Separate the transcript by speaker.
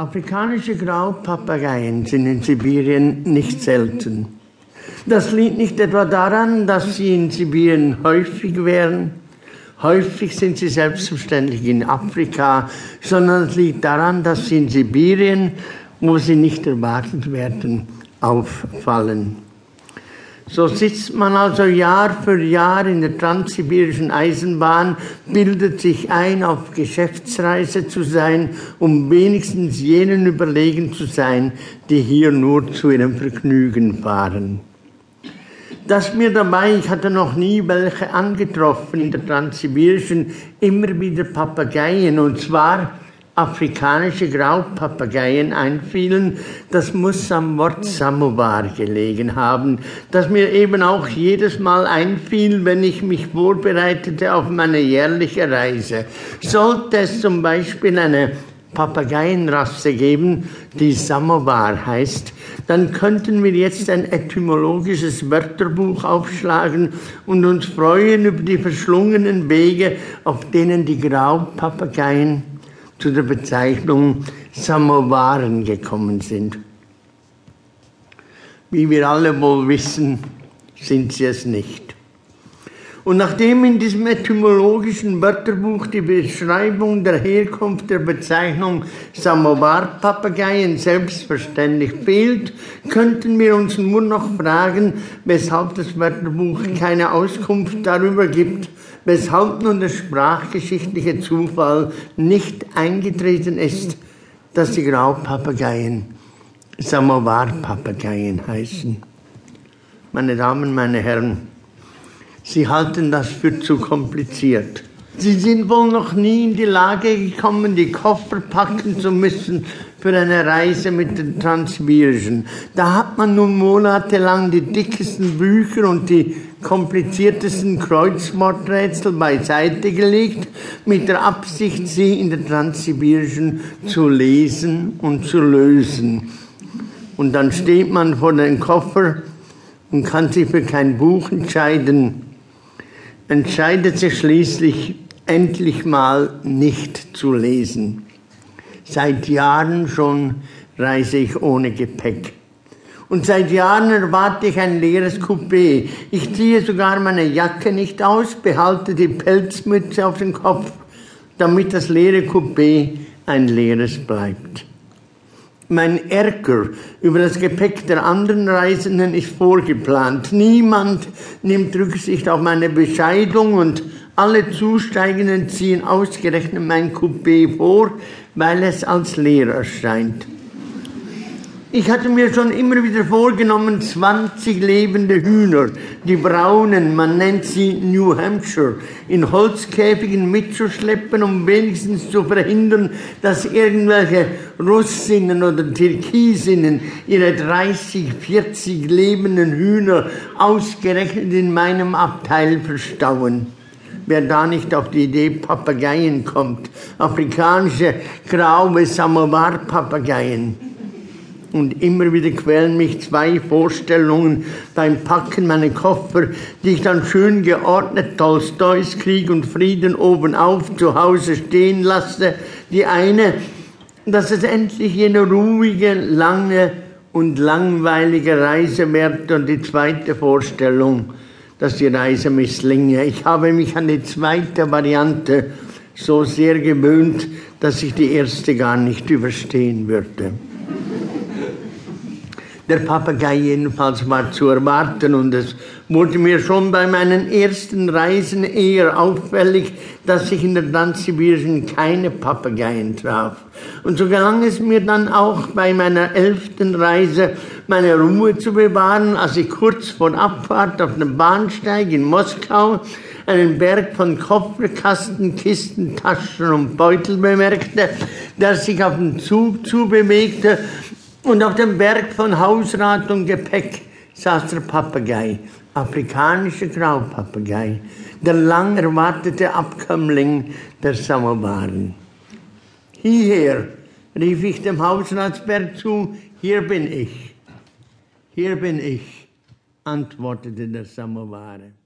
Speaker 1: Afrikanische Graupapageien sind in Sibirien nicht selten. Das liegt nicht etwa daran, dass sie in Sibirien häufig wären, häufig sind sie selbstverständlich in Afrika, sondern es liegt daran, dass sie in Sibirien, wo sie nicht erwartet werden, auffallen. So sitzt man also Jahr für Jahr in der transsibirischen Eisenbahn, bildet sich ein, auf Geschäftsreise zu sein, um wenigstens jenen überlegen zu sein, die hier nur zu ihrem Vergnügen fahren. Dass mir dabei, ich hatte noch nie welche angetroffen in der transsibirischen, immer wieder Papageien, und zwar afrikanische Graupapageien einfielen, das muss am Wort Samovar gelegen haben, das mir eben auch jedes Mal einfiel, wenn ich mich vorbereitete auf meine jährliche Reise. Sollte es zum Beispiel eine Papageienrasse geben, die Samovar heißt, dann könnten wir jetzt ein etymologisches Wörterbuch aufschlagen und uns freuen über die verschlungenen Wege, auf denen die Graupapageien zu der Bezeichnung Samowaren gekommen sind. Wie wir alle wohl wissen, sind sie es nicht. Und nachdem in diesem etymologischen Wörterbuch die Beschreibung der Herkunft der Bezeichnung Samovar-Papageien selbstverständlich fehlt, könnten wir uns nur noch fragen, weshalb das Wörterbuch keine Auskunft darüber gibt, weshalb nun der sprachgeschichtliche Zufall nicht eingetreten ist, dass die Graupapageien Samovar-Papageien heißen. Meine Damen, meine Herren, Sie halten das für zu kompliziert. Sie sind wohl noch nie in die Lage gekommen, die Koffer packen zu müssen für eine Reise mit den Transvirgen. Da hat man nun monatelang die dickesten Bücher und die kompliziertesten Kreuzworträtsel beiseite gelegt, mit der Absicht, sie in der Transsibirischen zu lesen und zu lösen. Und dann steht man vor dem Koffer und kann sich für kein Buch entscheiden entscheidet sich schließlich endlich mal nicht zu lesen. Seit Jahren schon reise ich ohne Gepäck. Und seit Jahren erwarte ich ein leeres Coupé. Ich ziehe sogar meine Jacke nicht aus, behalte die Pelzmütze auf den Kopf, damit das leere Coupé ein leeres bleibt. Mein Ärger über das Gepäck der anderen Reisenden ist vorgeplant. Niemand nimmt Rücksicht auf meine Bescheidung und alle Zusteigenden ziehen ausgerechnet mein Coupé vor, weil es als leer erscheint. Ich hatte mir schon immer wieder vorgenommen, 20 lebende Hühner, die braunen, man nennt sie New Hampshire, in Holzkäfigen mitzuschleppen, um wenigstens zu verhindern, dass irgendwelche Russinnen oder Türkisinnen ihre 30, 40 lebenden Hühner ausgerechnet in meinem Abteil verstauen. Wer da nicht auf die Idee Papageien kommt, afrikanische graue Samovar-Papageien und immer wieder quälen mich zwei Vorstellungen beim Packen meiner Koffer, die ich dann schön geordnet Tolstois Krieg und Frieden oben auf zu Hause stehen lasse. Die eine, dass es endlich jene ruhige, lange und langweilige Reise wird und die zweite Vorstellung, dass die Reise misslinge. Ich habe mich an die zweite Variante so sehr gewöhnt, dass ich die erste gar nicht überstehen würde. Der Papagei jedenfalls war zu erwarten und es wurde mir schon bei meinen ersten Reisen eher auffällig, dass ich in der Transsibirischen keine Papageien traf. Und so gelang es mir dann auch bei meiner elften Reise, meine Ruhe zu bewahren, als ich kurz vor Abfahrt auf dem Bahnsteig in Moskau einen Berg von Kofferkasten, Kisten, Taschen und Beutel bemerkte, der sich auf den Zug zubewegte und auf dem Berg von Hausrat und Gepäck saß der Papagei, afrikanische Graupapagei, der lang erwartete Abkömmling der Samowaren. Hierher, rief ich dem Hausratsberg zu, hier bin ich, hier bin ich, antwortete der Samoware.